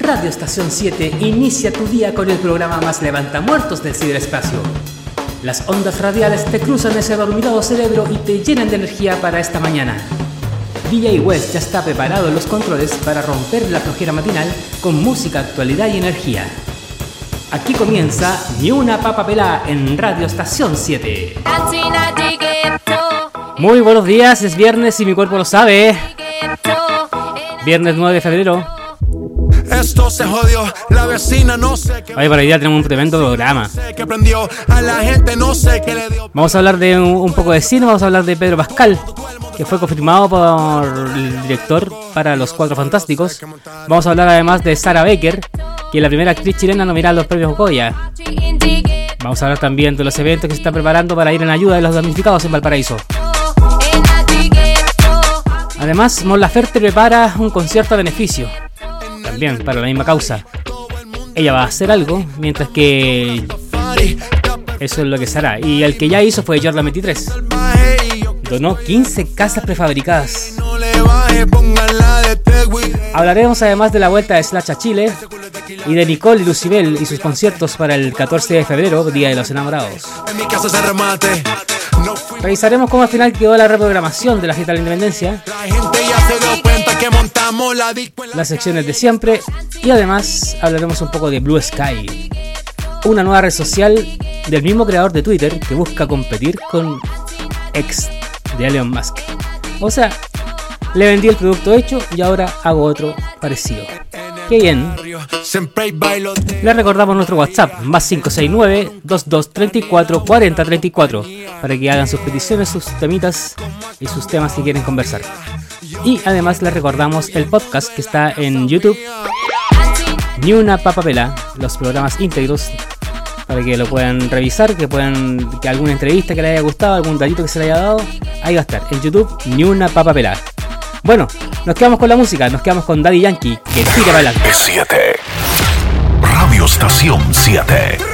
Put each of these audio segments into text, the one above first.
Radio Estación 7 inicia tu día con el programa más levantamuertos del ciberespacio. Las ondas radiales te cruzan ese dormido cerebro y te llenan de energía para esta mañana. DJ West ya está preparado en los controles para romper la flojera matinal con música, actualidad y energía. Aquí comienza Ni una papa pelá en Radio Estación 7. Muy buenos días, es viernes y mi cuerpo lo sabe. Viernes 9 de febrero. Esto se jodió, la vecina no sé qué. Hoy para hoy día tenemos un tremendo programa. que prendió a la gente, no sé qué le dio. Vamos a hablar de un, un poco de cine, vamos a hablar de Pedro Pascal, que fue confirmado por el director para Los Cuatro Fantásticos. Vamos a hablar además de Sarah Baker, que es la primera actriz chilena nominada a los premios Goya. Vamos a hablar también de los eventos que se están preparando para ir en ayuda de los damnificados en Valparaíso. Además, Mon Laferte prepara un concierto a beneficio, también para la misma causa. Ella va a hacer algo, mientras que eso es lo que se hará. Y el que ya hizo fue Jordan 23. Donó 15 casas prefabricadas. Hablaremos además de la vuelta de Slash a Chile y de Nicole y Lucibel y sus conciertos para el 14 de febrero, Día de los Enamorados. Revisaremos cómo al final quedó la reprogramación de la fiesta de la independencia, Que montamos la disco las secciones de siempre y además hablaremos un poco de Blue Sky, una nueva red social del mismo creador de Twitter que busca competir con X de Elon Musk. O sea, le vendí el producto hecho y ahora hago otro parecido. Qué bien. Les recordamos nuestro WhatsApp, más 569-2234-4034, para que hagan sus peticiones, sus temitas y sus temas que quieren conversar. Y además les recordamos el podcast que está en YouTube, Ni una papapela, los programas íntegros, para que lo puedan revisar, que puedan, que alguna entrevista que les haya gustado, algún datito que se le haya dado, ahí va a estar, en YouTube, Ni una papapela. Bueno, nos quedamos con la música, nos quedamos con Daddy Yankee, que tira para adelante. 7. Radio Estación 7.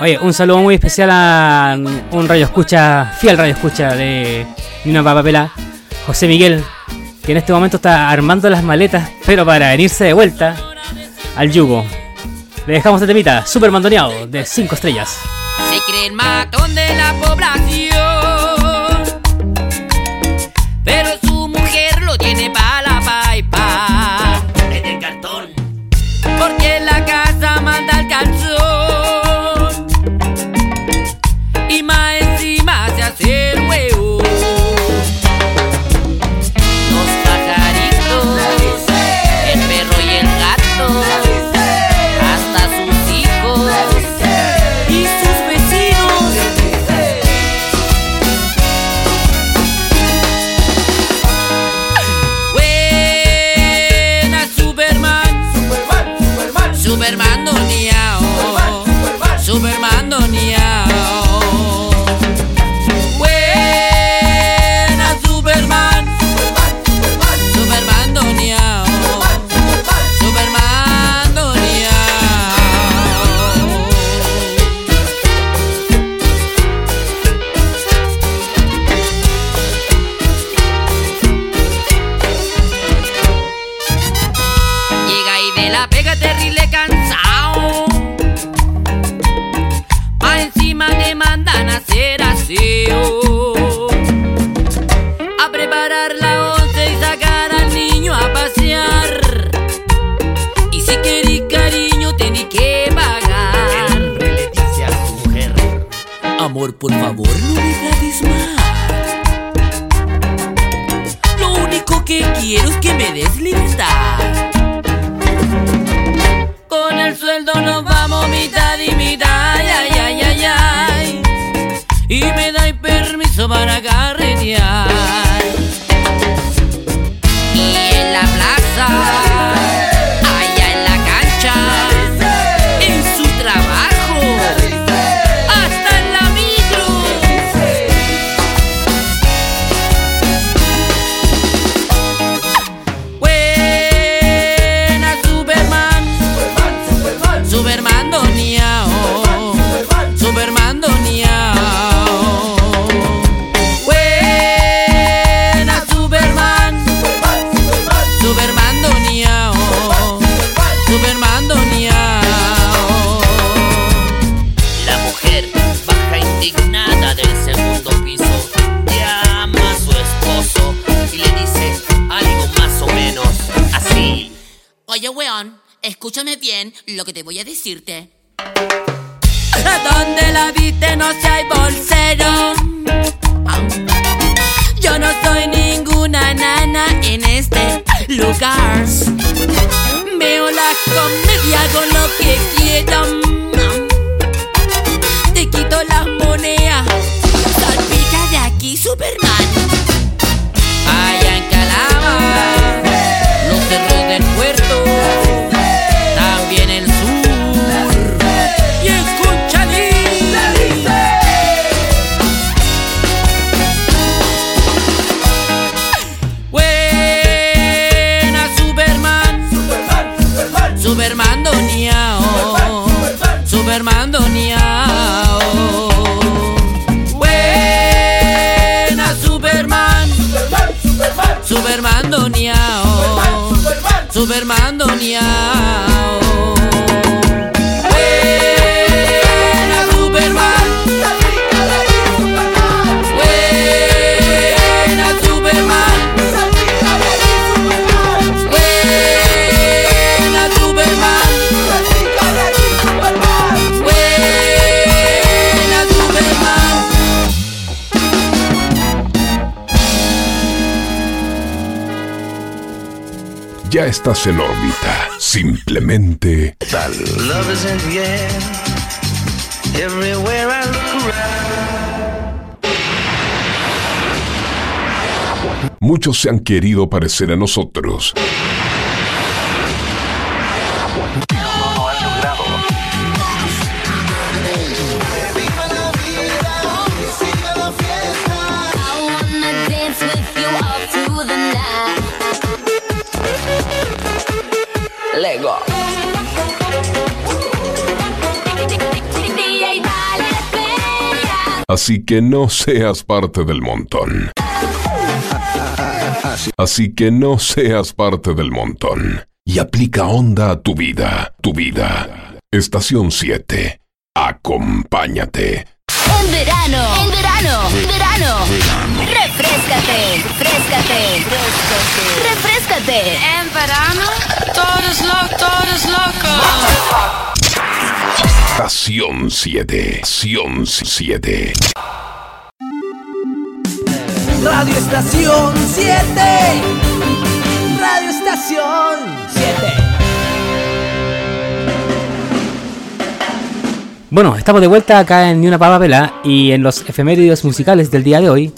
Oye, un saludo muy especial a un radio escucha, fiel radio escucha de Nina Papapela, José Miguel, que en este momento está armando las maletas, pero para venirse de vuelta al yugo. Le dejamos esta temita, super mandoneado, de 5 estrellas. Se cree el matón de la población. Oye, weón, escúchame bien lo que te voy a decirte. ¿A ¿Dónde la viste? No sé, hay bolsero. Yo no soy ninguna nana en este lugar. Veo las comedias con lo que quieran. mandonear. Ya estás en órbita. Simplemente tal. Muchos se han querido parecer a nosotros. Así que no seas parte del montón. Así que no seas parte del montón. Y aplica onda a tu vida, tu vida. Estación 7. Acompáñate. En verano, en verano, verano. Refrescate, refrescate, refrescate. En verano, todos locos, todos locos. Estación 7. Estación 7. Radio Estación 7. Radio Estación 7. Bueno, estamos de vuelta acá en Ni una papa pela y en los efemérides musicales del día de hoy,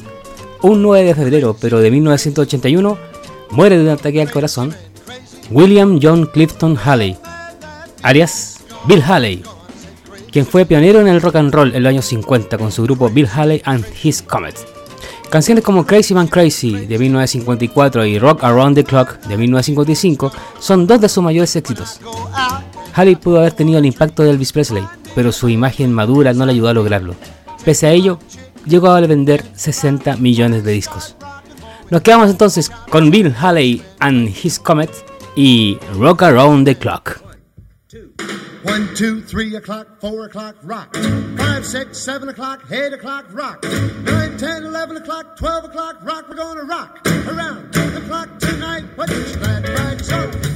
un 9 de febrero, pero de 1981, muere de un ataque al corazón William John Clifton Haley, alias Bill Haley, quien fue pionero en el rock and roll en los años 50 con su grupo Bill Haley and His Comet. Canciones como Crazy Man Crazy de 1954 y Rock Around the Clock de 1955 son dos de sus mayores éxitos. Haley pudo haber tenido el impacto de Elvis Presley, pero su imagen madura no le ayudó a lograrlo. Pese a ello, llegó a vender 60 millones de discos. Nos quedamos entonces con Bill Haley and His Comet y Rock Around the Clock. One, two, three o'clock, four o'clock, rock. Five, six, seven o'clock, eight o'clock, rock. Nine, ten, eleven o'clock, twelve o'clock, rock. We're gonna rock around the clock tonight. What is to ride so?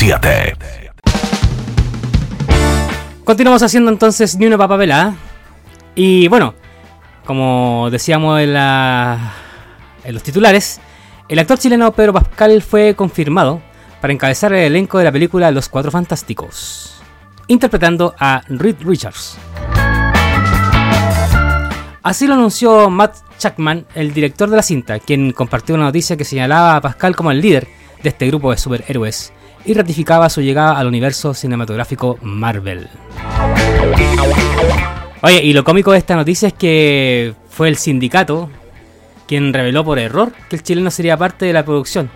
7. Continuamos haciendo entonces ni una papa pelada. Y bueno, como decíamos en, la- en los titulares, el actor chileno Pedro Pascal fue confirmado para encabezar el elenco de la película Los Cuatro Fantásticos, interpretando a Reed Richards. Así lo anunció Matt Chapman, el director de la cinta, quien compartió una noticia que señalaba a Pascal como el líder de este grupo de superhéroes y ratificaba su llegada al universo cinematográfico Marvel. Oye, y lo cómico de esta noticia es que fue el sindicato quien reveló por error que el chileno sería parte de la producción.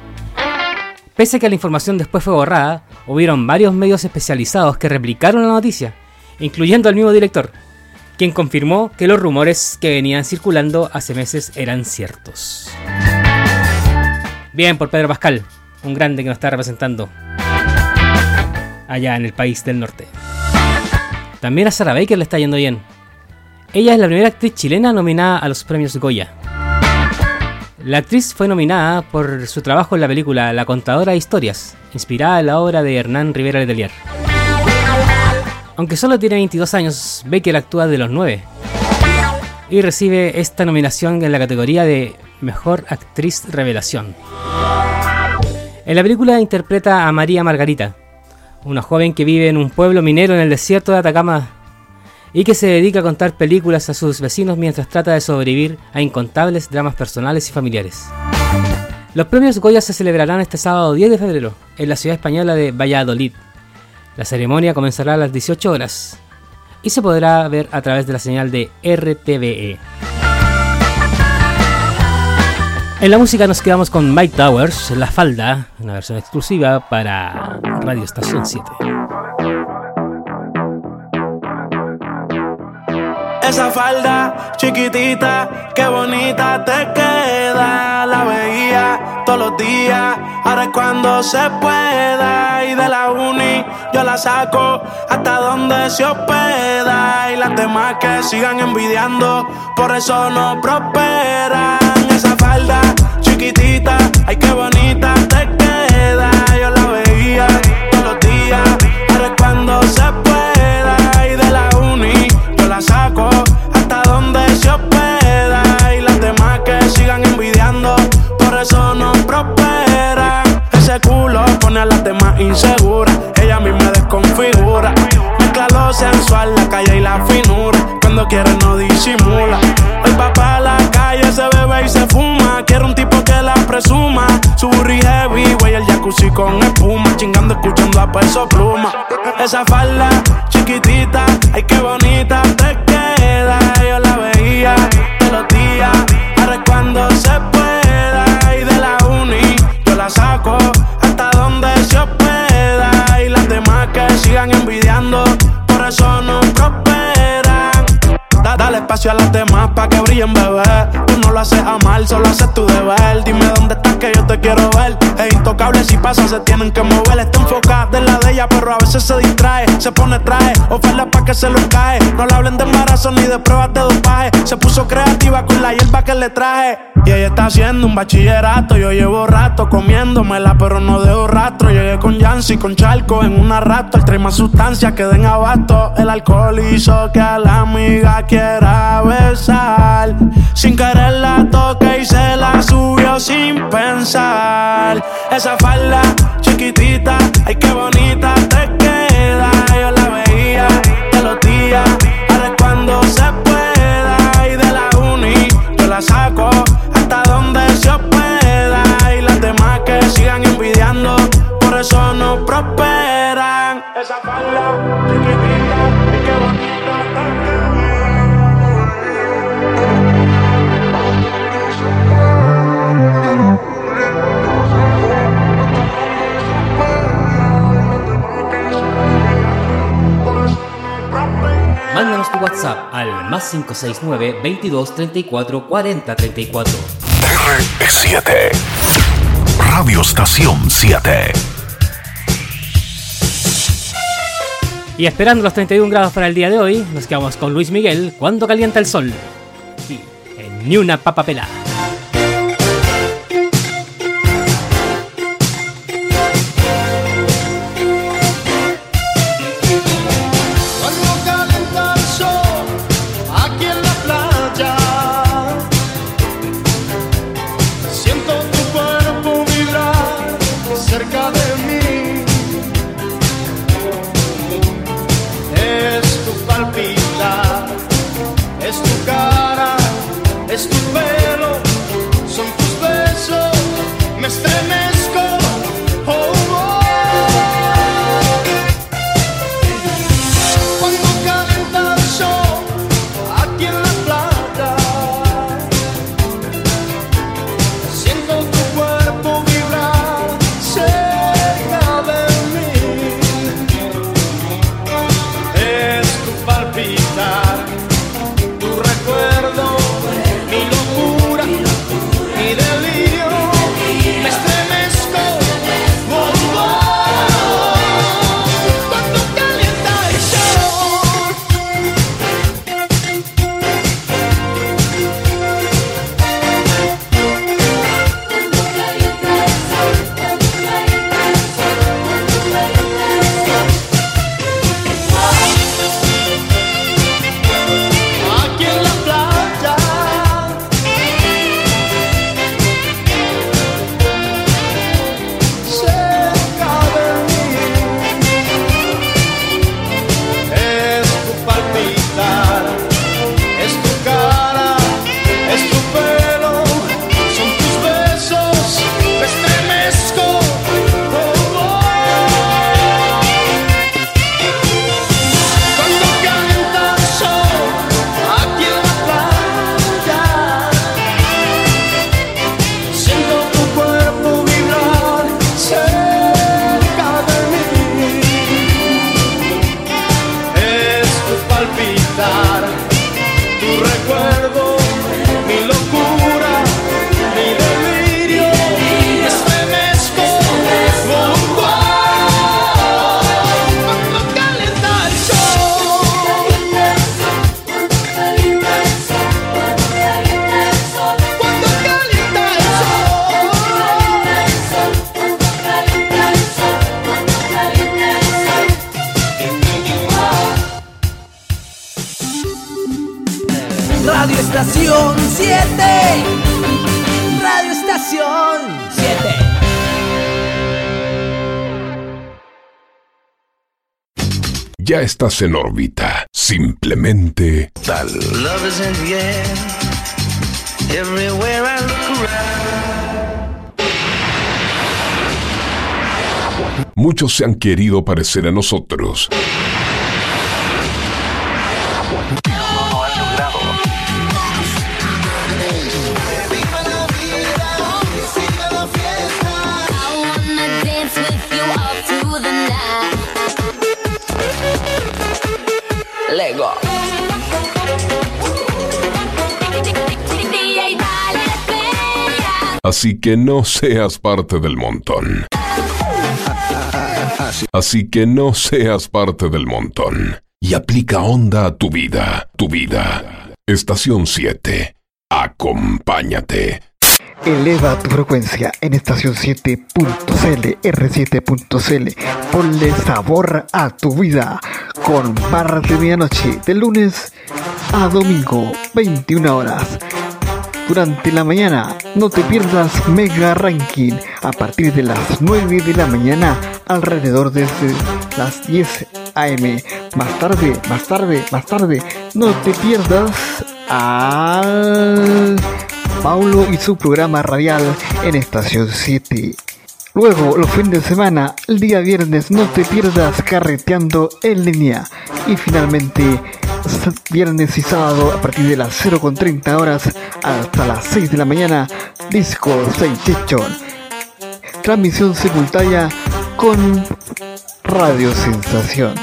Pese a que la información después fue borrada, hubieron varios medios especializados que replicaron la noticia, incluyendo al mismo director, quien confirmó que los rumores que venían circulando hace meses eran ciertos. Bien por Pedro Pascal, un grande que nos está representando allá en el país del norte. También a Sarah Baker le está yendo bien. Ella es la primera actriz chilena nominada a los premios Goya. La actriz fue nominada por su trabajo en la película La contadora de historias, inspirada en la obra de Hernán Rivera Letelier. Aunque solo tiene 22 años, Baker actúa de los 9 y recibe esta nominación en la categoría de Mejor Actriz Revelación. En la película interpreta a María Margarita, una joven que vive en un pueblo minero en el desierto de Atacama y que se dedica a contar películas a sus vecinos mientras trata de sobrevivir a incontables dramas personales y familiares. Los premios Goya se celebrarán este sábado 10 de febrero en la ciudad española de Valladolid. La ceremonia comenzará a las 18 horas y se podrá ver a través de la señal de RTVE. En la música nos quedamos con Mike Towers, La Falda, una versión exclusiva para Radio Estación 7. Esa falda chiquitita, qué bonita te queda. La veía todos los días, ahora es cuando se pueda. Y de la uni yo la saco hasta donde se hospeda. Y las demás que sigan envidiando, por eso no prosperan. Chiquitita, ay qué bonita te queda. Yo la veía todos los días, ahora es cuando se pueda. Y de la uni yo la saco hasta donde se hospeda. Y las demás que sigan envidiando, por eso no prosperan. Ese culo pone a las demás inseguras. Ella a mí me desconfigura. Mezcla lo sensual, la calle y la finura. Cuando quiere no disimula. El papá la calle se bebe y se fuma. Quiero un tipo que la presuma. Su burri heavy, güey, el jacuzzi con espuma. Chingando, escuchando a peso pluma. Esa falda chiquitita, ay qué bonita te queda. Yo la veía todos los días. Ahora cuando se pueda. Y de la uni yo la saco hasta donde se hospeda. Y las demás que sigan envidiando, espacio a las demás pa' que brillen, bebé. Tú no lo haces a mal, solo haces tu deber. Dime dónde estás que yo te quiero ver. Es intocable si pasa, se tienen que mover. Está enfocada en la de ella, pero a veces se distrae. Se pone traje, oferta pa' que se lo cae. No le hablen de embarazo ni de pruebas de dopaje. Se puso creativa con la hierba que le traje. Y ella está haciendo un bachillerato. Yo llevo rato comiéndomela, pero no dejo rastro. Llegué con Yancy, con Charco en una rato. El trae más sustancias que den abasto. El alcohol hizo que a la amiga quiera besar. Sin querer la toque y se la subió sin pensar. Esa falda chiquitita, ay qué bonita te queda. Yo la veía todos los días, ahora cuando se pueda. Y de la uni yo la saco hasta donde se hospeda. Y las demás que sigan envidiando, por eso no prosperan. Esa falda chiquitita, ay qué bonita te Mándanos tu WhatsApp al más 569 22 34 40 34. R7. Radio Estación 7. Y esperando los 31 grados para el día de hoy, nos quedamos con Luis Miguel cuando calienta el sol. Y en ni una papa pelada. Estás en órbita. Simplemente tal. Love is in the air. Everywhere I look around. Muchos se han querido parecer a nosotros. Así que no seas parte del montón. Así que no seas parte del montón. Y aplica onda a tu vida, tu vida. Estación 7. Acompáñate. Eleva tu frecuencia en estación 7.cl, R7.cl. Ponle sabor a tu vida con barras de medianoche de lunes a domingo, 21 horas. Durante la mañana, no te pierdas Mega Ranking a partir de las 9 de la mañana, alrededor desde las 10 AM. Más tarde, más tarde, más tarde, no te pierdas al Paulo y su programa radial en Estación 7. Luego, los fines de semana, el día viernes, no te pierdas carreteando en línea. Y finalmente, viernes y sábado, a partir de las 0.30 horas hasta las 6 de la mañana, Disco Sensation. Transmisión simultánea con Radio Sensación.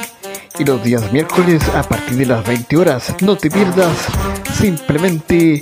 Y los días miércoles a partir de las 20 horas, no te pierdas simplemente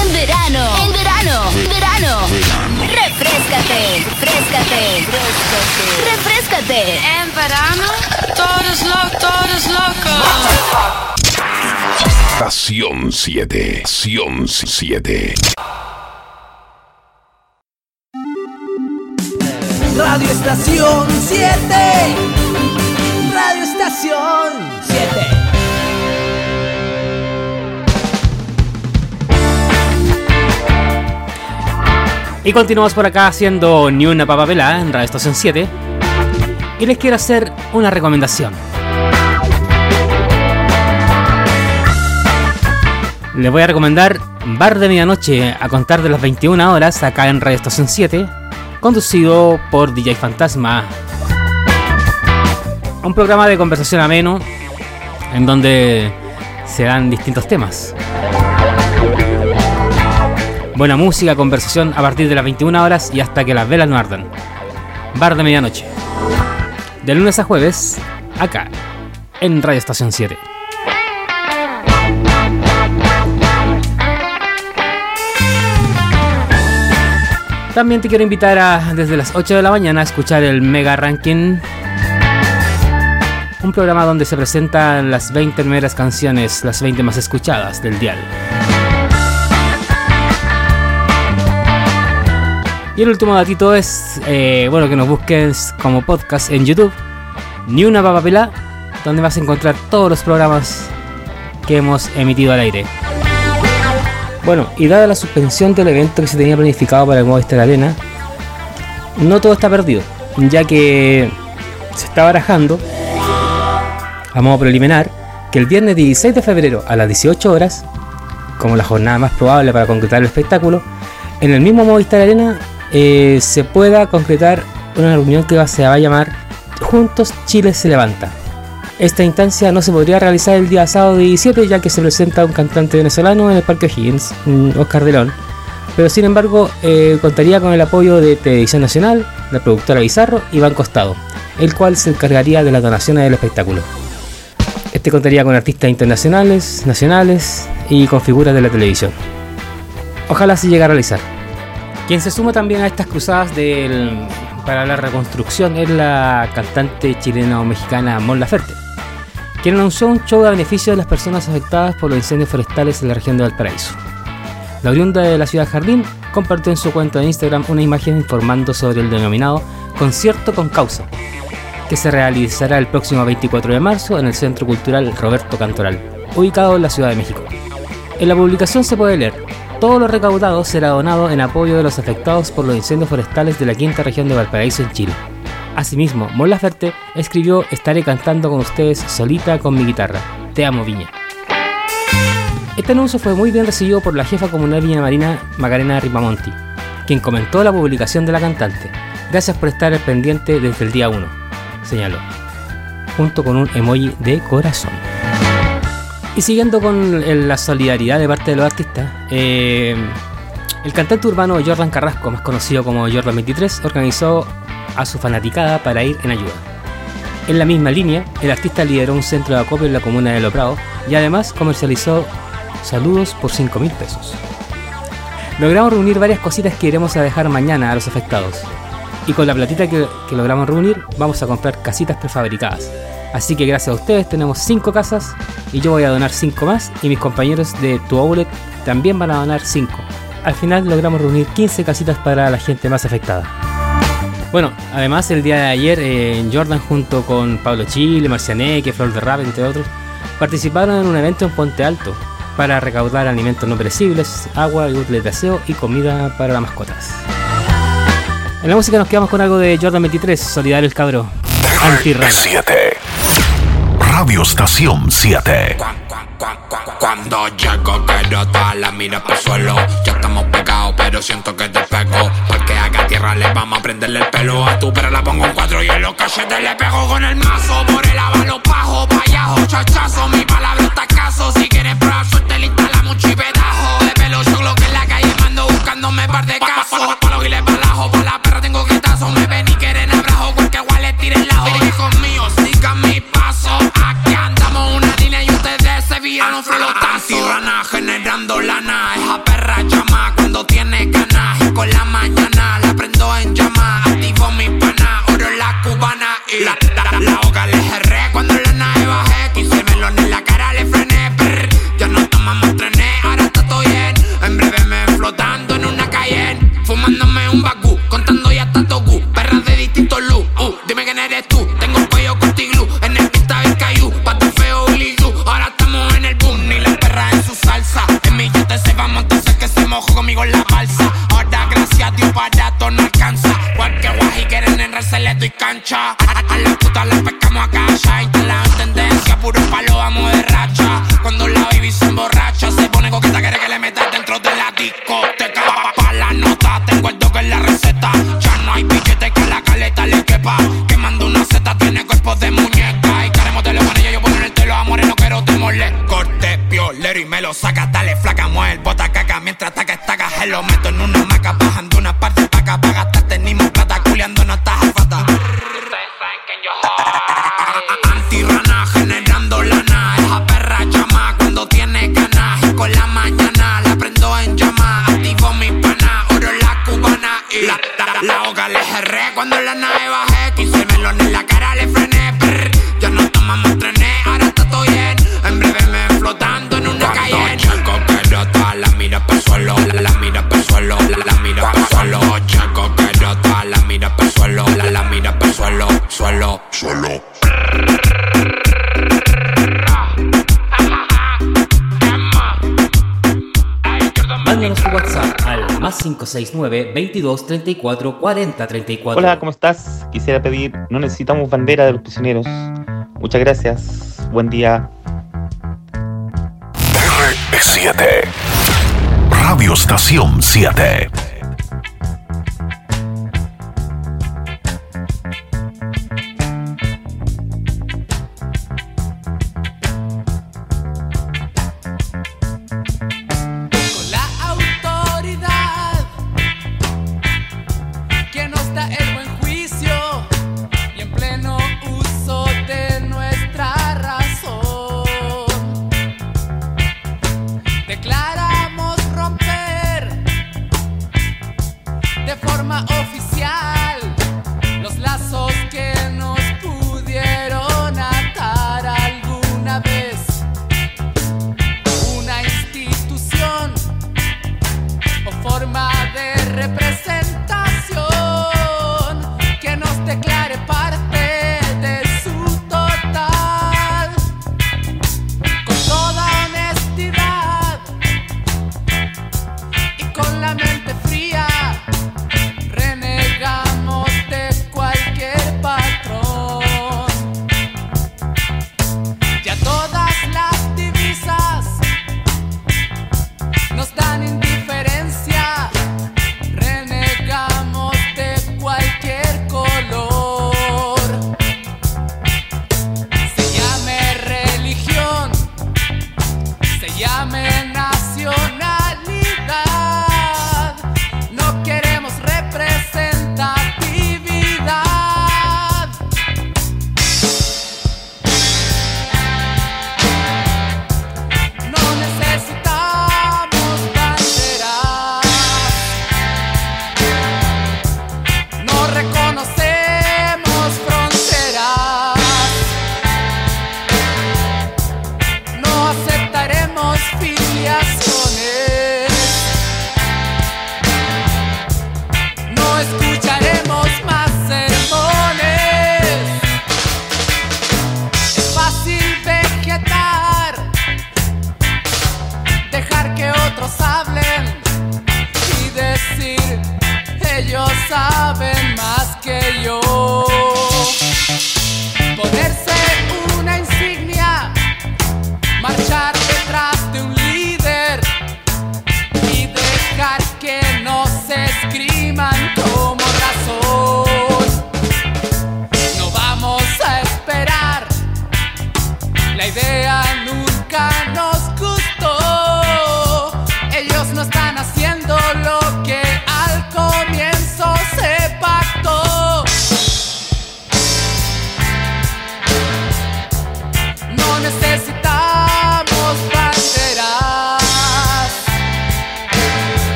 En verano, en verano, verano. Refrescate, refrescate, refrescate. Refrescate. En verano, todos locos, todos locos. Estación 7. Estación 7. Radio Estación 7. Radio Estación 7. Y continuamos por acá haciendo Ni una papa pelada en Radio Estación 7. Y les quiero hacer una recomendación. Les voy a recomendar Bar de Medianoche a contar de las 21 horas acá en Radio Estación 7, conducido por DJ Fantasma. Un programa de conversación ameno en donde se dan distintos temas. Buena música, conversación a partir de las 21 horas y hasta que las velas no ardan. Bar de medianoche. De lunes a jueves, acá, en Radio Estación 7. También te quiero invitar a, desde las 8 de la mañana, a escuchar el Mega Ranking. Un programa donde se presentan las 20 primeras canciones, las 20 más escuchadas del dial. Y el último datito es, eh, bueno, que nos busques como podcast en YouTube, Ni una papa pelá, donde vas a encontrar todos los programas que hemos emitido al aire. Bueno, y dada la suspensión del evento que se tenía planificado para el Movistar Arena, no todo está perdido, ya que se está barajando, a modo preliminar, que el viernes 16 de febrero a las 18 horas, como la jornada más probable para concretar el espectáculo, en el mismo Movistar Arena eh, se pueda concretar una reunión que se va a llamar Juntos Chile se levanta. Esta instancia no se podría realizar el día sábado 17 ya que se presenta un cantante venezolano en el Parque Higgins, Oscar de León. Pero sin embargo eh, contaría con el apoyo de Televisión Nacional, la productora Bizarro y Banco Estado, el cual se encargaría de las donaciones del espectáculo. Este contaría con artistas internacionales, nacionales y con figuras de la televisión. Ojalá se llegue a realizar. Quien se suma también a estas cruzadas del- para la reconstrucción es la cantante chileno-mexicana Mon Laferte, quien anunció un show a beneficio de las personas afectadas por los incendios forestales en la región de Valparaíso. La oriunda de la ciudad Jardín compartió en su cuenta de Instagram una imagen informando sobre el denominado Concierto con Causa, que se realizará el próximo 24 de marzo en el Centro Cultural Roberto Cantoral, ubicado en la Ciudad de México. En la publicación se puede leer, todo lo recaudado será donado en apoyo de los afectados por los incendios forestales de la quinta región de Valparaíso en Chile. Asimismo, Mon Laferte escribió Estaré cantando con ustedes solita con mi guitarra. Te amo, Viña. Este anuncio fue muy bien recibido por la jefa comunal Viña Marina, Macarena Ripamonti, quien comentó la publicación de la cantante. Gracias por estar al pendiente desde el día 1, señaló, junto con un emoji de corazón. Y siguiendo con la solidaridad de parte de los artistas, eh, el cantante urbano Jordan Carrasco, más conocido como Jordan 23, organizó a su fanaticada para ir en ayuda. En la misma línea, el artista lideró un centro de acopio en la comuna de Loprado y además comercializó saludos por 5 mil pesos. Logramos reunir varias cositas que iremos a dejar mañana a los afectados. Y con la platita que logramos reunir, vamos a comprar casitas prefabricadas. Así que gracias a ustedes tenemos 5 casas y yo voy a donar 5 más y mis compañeros de Tu Outlet también van a donar 5. Al final logramos reunir 15 casitas para la gente más afectada. Bueno, además el día de ayer eh, Jordan junto con Pablo Chile, Marcianeque, Flor de Rap, entre otros, participaron en un evento en Puente Alto para recaudar alimentos no perecibles, agua útiles de aseo y comida para las mascotas. En la música nos quedamos con algo de Jordan 23, Solidario el Cabro. 7. Radio Estación 7. Cuando llego quiero toda la mira por suelo Ya estamos pegados pero siento que te pego. Porque haga tierra le vamos a prenderle el pelo a tu pero la pongo en cuatro y en los cachetes le pego con el mazo. Por el avalo pajo, payajo, chachazo. Mi palabra está caso Si quieres probar suerte le instalamos un chipetajo De pelo yo lo que en la calle mando buscándome par de casos. Pa' pa' la 34 40 34. Hola, ¿cómo estás? Quisiera pedir, no necesitamos bandera de los prisioneros. Muchas gracias. Buen día. R7. Radio Estación 7.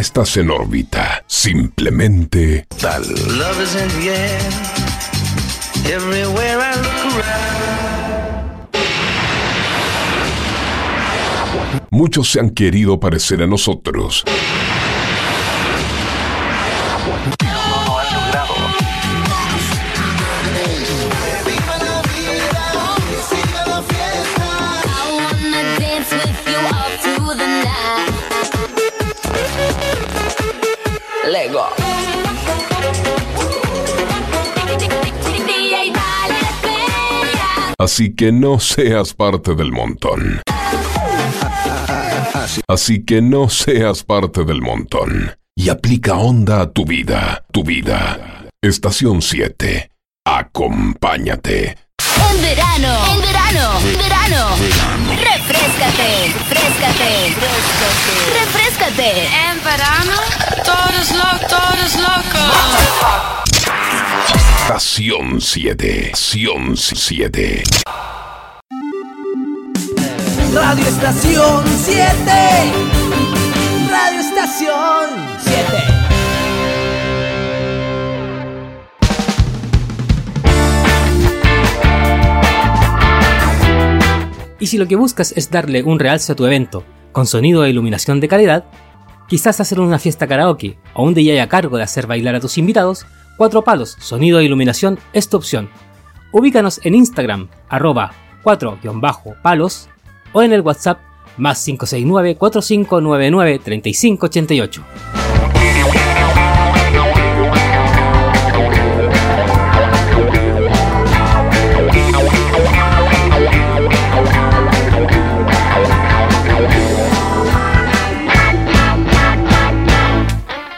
Estás en órbita. Simplemente tal. Love is in the air. Everywhere I look around. Muchos se han querido parecer a nosotros. Así que no seas parte del montón. Así que no seas parte del montón. Y aplica onda a tu vida, tu vida. Estación 7. Acompáñate. En verano, en verano, verano. Refrescate, refrescate, refrescate. Refrescate. En verano, todos locos, todos locos. Estación 7. Estación 7. Radio Estación 7. Radio Estación 7. Y si lo que buscas es darle un realce a tu evento, con sonido e iluminación de calidad, quizás hacer una fiesta karaoke o un DJ a cargo de hacer bailar a tus invitados Cuatro Palos, sonido e iluminación es tu opción. Ubícanos en Instagram, arroba 4-palos o en el WhatsApp más 569-4599-3588.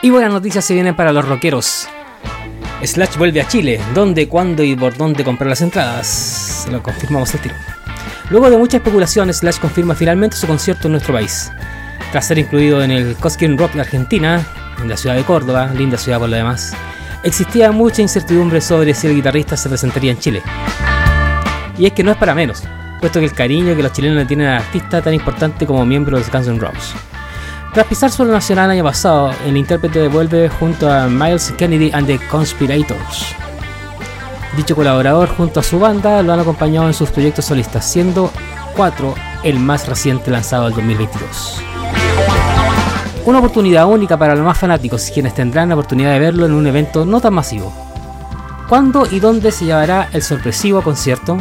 Y buenas noticias se vienen para los rockeros. Slash vuelve a Chile. ¿Dónde, cuándo y por dónde comprar las entradas? Lo confirmamos al tiro. Luego de mucha especulación, Slash confirma finalmente su concierto en nuestro país. Tras ser incluido en el Cosquín Rock de Argentina, en la ciudad de Córdoba, linda ciudad por lo demás, existía mucha incertidumbre sobre si el guitarrista se presentaría en Chile. Y es que no es para menos, puesto que el cariño que los chilenos le tienen al artista tan importante como miembro de Guns N' Roses. Tras pisar suelo nacional el año pasado, el intérprete vuelve junto a Miles Kennedy and the Conspirators. Dicho colaborador junto a su banda lo han acompañado en sus proyectos solistas, siendo 4 el más reciente lanzado del 2022. Una oportunidad única para los más fanáticos, quienes tendrán la oportunidad de verlo en un evento no tan masivo. ¿Cuándo y dónde se llevará el sorpresivo concierto?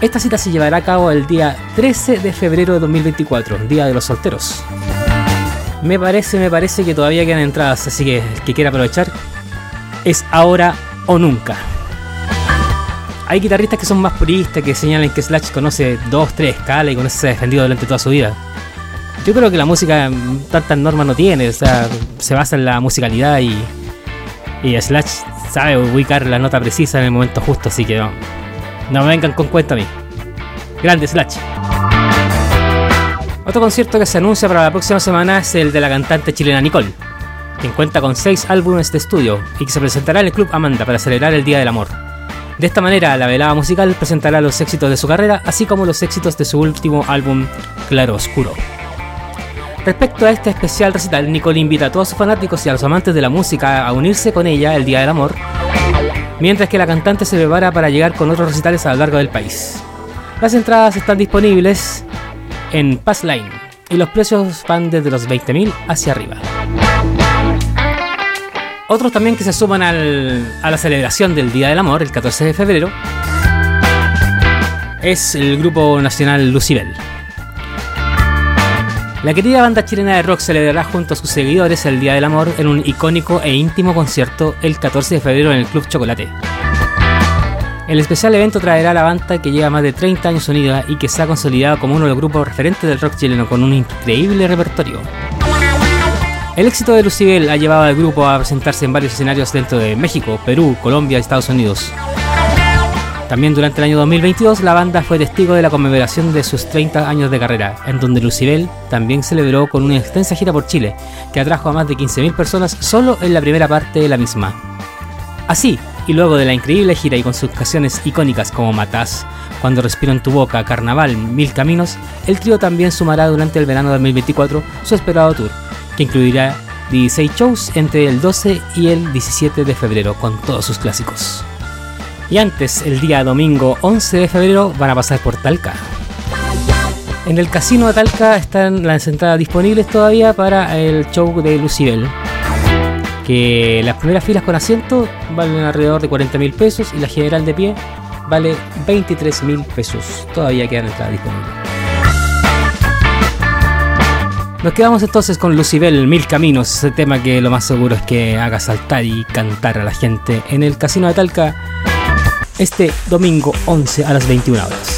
Esta cita se llevará a cabo el día 13 de febrero de 2024, Día de los Solteros. Me parece, me parece que todavía quedan entradas, así que el que quiera aprovechar es ahora o nunca. Hay guitarristas que son más puristas, que señalan que Slash conoce dos, tres escalas y con eso se ha defendido durante toda su vida. Yo creo que la música tantas normas no tiene, o sea, se basa en la musicalidad y, y Slash sabe ubicar la nota precisa en el momento justo, así que no, no me vengan con cuenta a mí. Grande Slash. Otro concierto que se anuncia para la próxima semana es el de la cantante chilena Nicole, quien cuenta con seis álbumes de estudio y que se presentará en el Club Amanda para celebrar el Día del Amor. De esta manera, la velada musical presentará los éxitos de su carrera, así como los éxitos de su último álbum, Claro Oscuro. Respecto a este especial recital, Nicole invita a todos sus fanáticos y a los amantes de la música a unirse con ella el Día del Amor, mientras que la cantante se prepara para llegar con otros recitales a lo largo del país. Las entradas están disponibles en Passline y los precios van desde los 20.000 hacia arriba. Otros también que se suman al- a la celebración del Día del Amor, el 14 de febrero, es el grupo nacional Lucibel. La querida banda chilena de rock celebrará junto a sus seguidores el Día del Amor en un icónico e íntimo concierto el 14 de febrero en el Club Chocolate. El especial evento traerá a la banda que lleva más de 30 años unida y que se ha consolidado como uno de los grupos referentes del rock chileno con un increíble repertorio. El éxito de Lucibel ha llevado al grupo a presentarse en varios escenarios dentro de México, Perú, Colombia y Estados Unidos. También durante el año 2022 la banda fue testigo de la conmemoración de sus 30 años de carrera, en donde Lucibel también celebró con una extensa gira por Chile, que atrajo a más de 15.000 personas solo en la primera parte de la misma. Así, y luego de la increíble gira y con sus canciones icónicas como Matás, Cuando respiro en tu boca, Carnaval, Mil Caminos, el trío también sumará durante el verano de 2024 su esperado tour, que incluirá 16 shows entre el 12 y el 17 de febrero con todos sus clásicos. Y antes, el día domingo 11 de febrero, van a pasar por Talca. En el casino de Talca están las entradas disponibles todavía para el show de Lucibel. Que las primeras filas con asiento valen alrededor de 40 mil pesos y la general de pie vale 23 mil pesos. Todavía quedan entradas disponibles. Nos quedamos entonces con Lucibel Mil Caminos, ese tema que lo más seguro es que haga saltar y cantar a la gente en el Casino de Talca este domingo 11 a las 21 horas.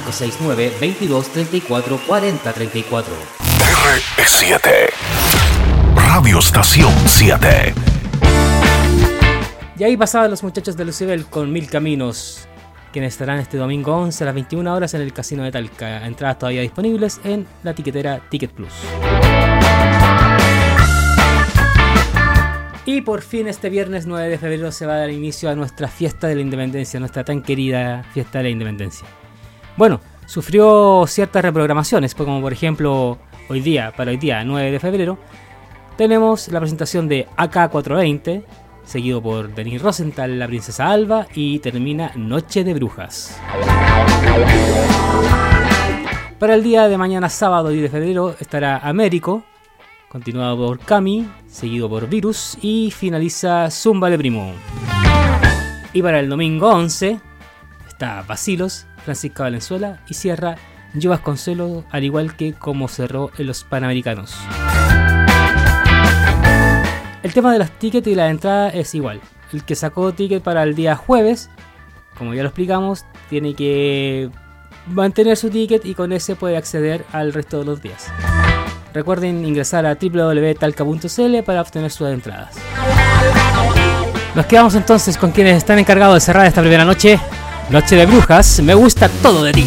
569-2234-4034. TR7 Radio Estación 7. Y ahí pasaban los muchachos de Lucibel con Mil Caminos, quienes estarán este domingo 11 a las 21 horas en el Casino de Talca. Entradas todavía disponibles en la tiquetera Ticket Plus. Y por fin este viernes 9 de febrero se va a dar inicio a nuestra fiesta de la independencia, nuestra tan querida fiesta de la independencia. Bueno, sufrió ciertas reprogramaciones, pues como por ejemplo hoy día, para hoy día 9 de febrero, tenemos la presentación de AK420, seguido por Denis Rosenthal, la princesa Alba, y termina Noche de Brujas. Para el día de mañana sábado 10 de febrero estará Américo, continuado por Cami, seguido por Virus y finaliza Zumba de Primo. Y para el domingo 11 está Basilos, Francisca Valenzuela y cierra Yo Vasconcelos, al igual que como cerró en los Panamericanos. El tema de los tickets y la entrada es igual. El que sacó ticket para el día jueves, como ya lo explicamos, tiene que mantener su ticket y con ese puede acceder al resto de los días. Recuerden ingresar a www.talca.cl para obtener sus entradas. Nos quedamos entonces con quienes están encargados de cerrar esta primera noche. Noche de brujas, me gusta todo de ti.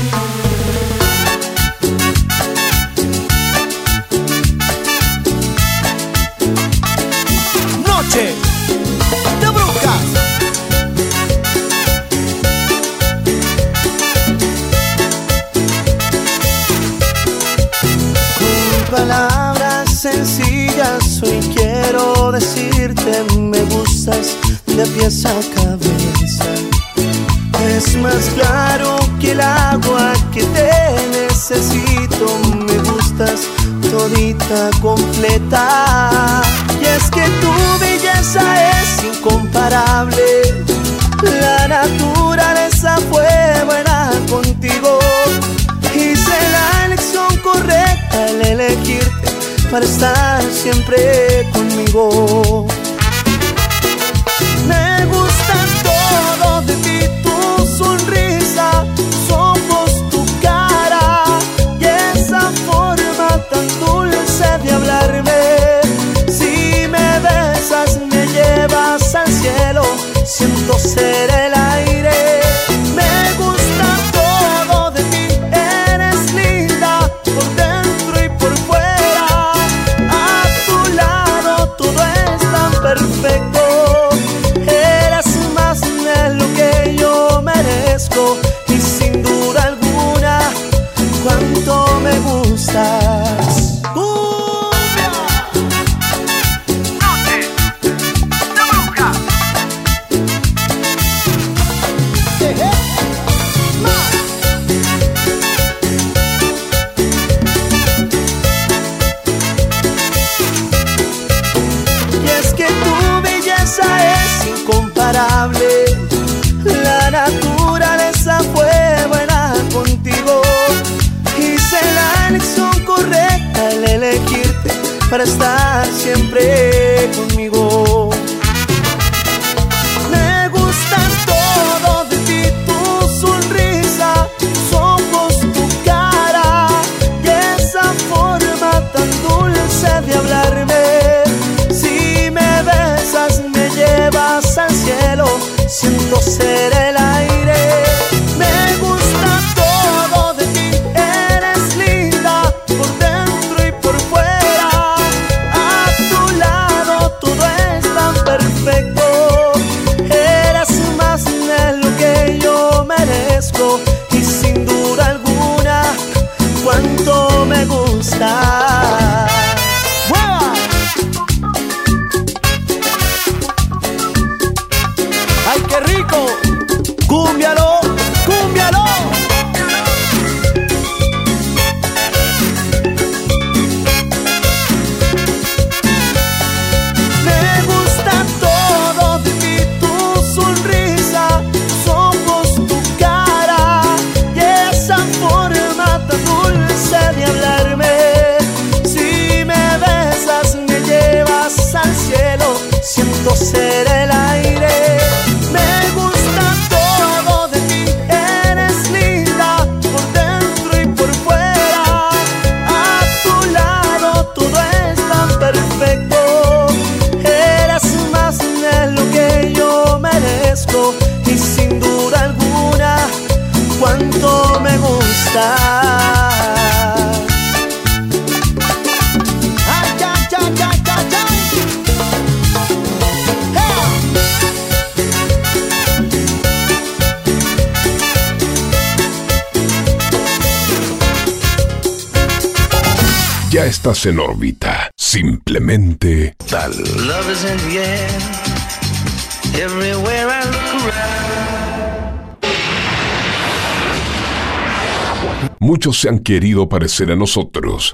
Noche de brujas. Con palabras sencillas hoy quiero decirte me gustas de pies a cabeza. Es más claro que el agua que te necesito. Me gustas todita completa. Y es que tu belleza es incomparable. La naturaleza fue buena contigo. Hice la elección correcta al elegirte para estar siempre conmigo. Cuánto me gusta. Estás en órbita. Simplemente tal. Love is in the air. Everywhere I look around. Muchos se han querido parecer a nosotros.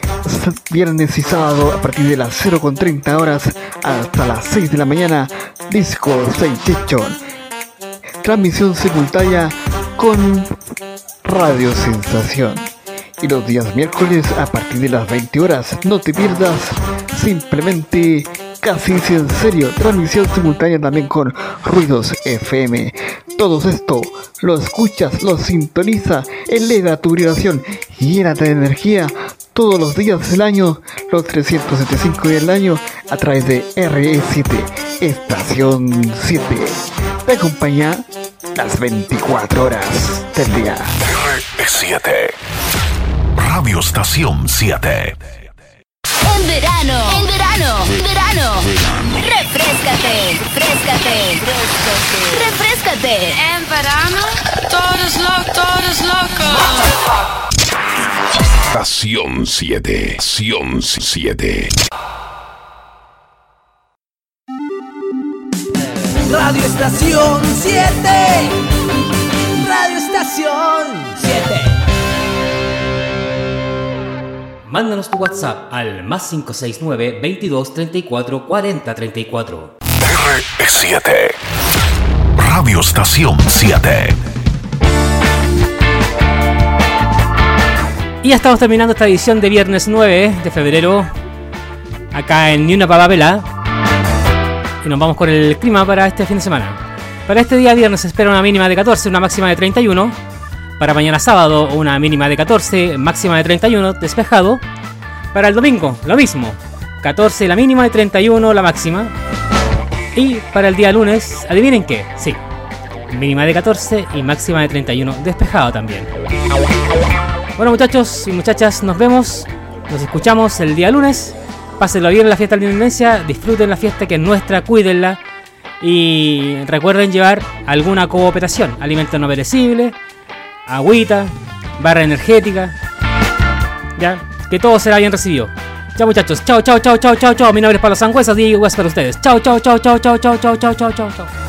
viernes y sábado, a partir de las 0.30 horas hasta las 6 de la mañana, Disco Sensation. Transmisión simultánea con Radio Sensación. Y los días miércoles a partir de las 20 horas, no te pierdas simplemente casi en serio, transmisión simultánea también con Ruidos FM. Todo esto lo escuchas, lo sintoniza, eleva tu vibración, llénate de energía todos los días del año, los 375 días del año, a través de RE7, Estación 7. Te acompaña las 24 horas del día. R7. Radio Estación 7. En verano, en verano, verano. Refrescate, refrescate, refrescate. En verano, todos locos, todos locos. Estación 7. Estación 7. Radio Estación 7. Radio Estación 7. Mándanos tu WhatsApp al más 569 22 34 40 34. R7. Radio Estación 7. Y ya estamos terminando esta edición de viernes 9 de febrero. Acá en Ni una Pavela. Y nos vamos con el clima para este fin de semana. Para este día viernes espera una mínima de 14, una máxima de 31. Para mañana sábado una mínima de 14, máxima de 31, despejado. Para el domingo lo mismo. 14 la mínima y 31 la máxima. Y para el día lunes, adivinen qué, sí. Mínima de 14 y máxima de 31, despejado también. Bueno muchachos y muchachas, nos vemos, nos escuchamos el día lunes. Pásenlo bien en la fiesta de la independencia, disfruten la fiesta que es nuestra, cuídenla. Y recuerden llevar alguna cooperación, alimento no perecible, agüita, barra energética. Ya, que todo será bien recibido. Chao muchachos, chao, chao, chao, chao, chao, chao. Mi nombre es Pablo Sangüesa, Diego Guas para ustedes. Chao, chao, chao, chao, chao, chao, chao, chao, chao, chao, chao.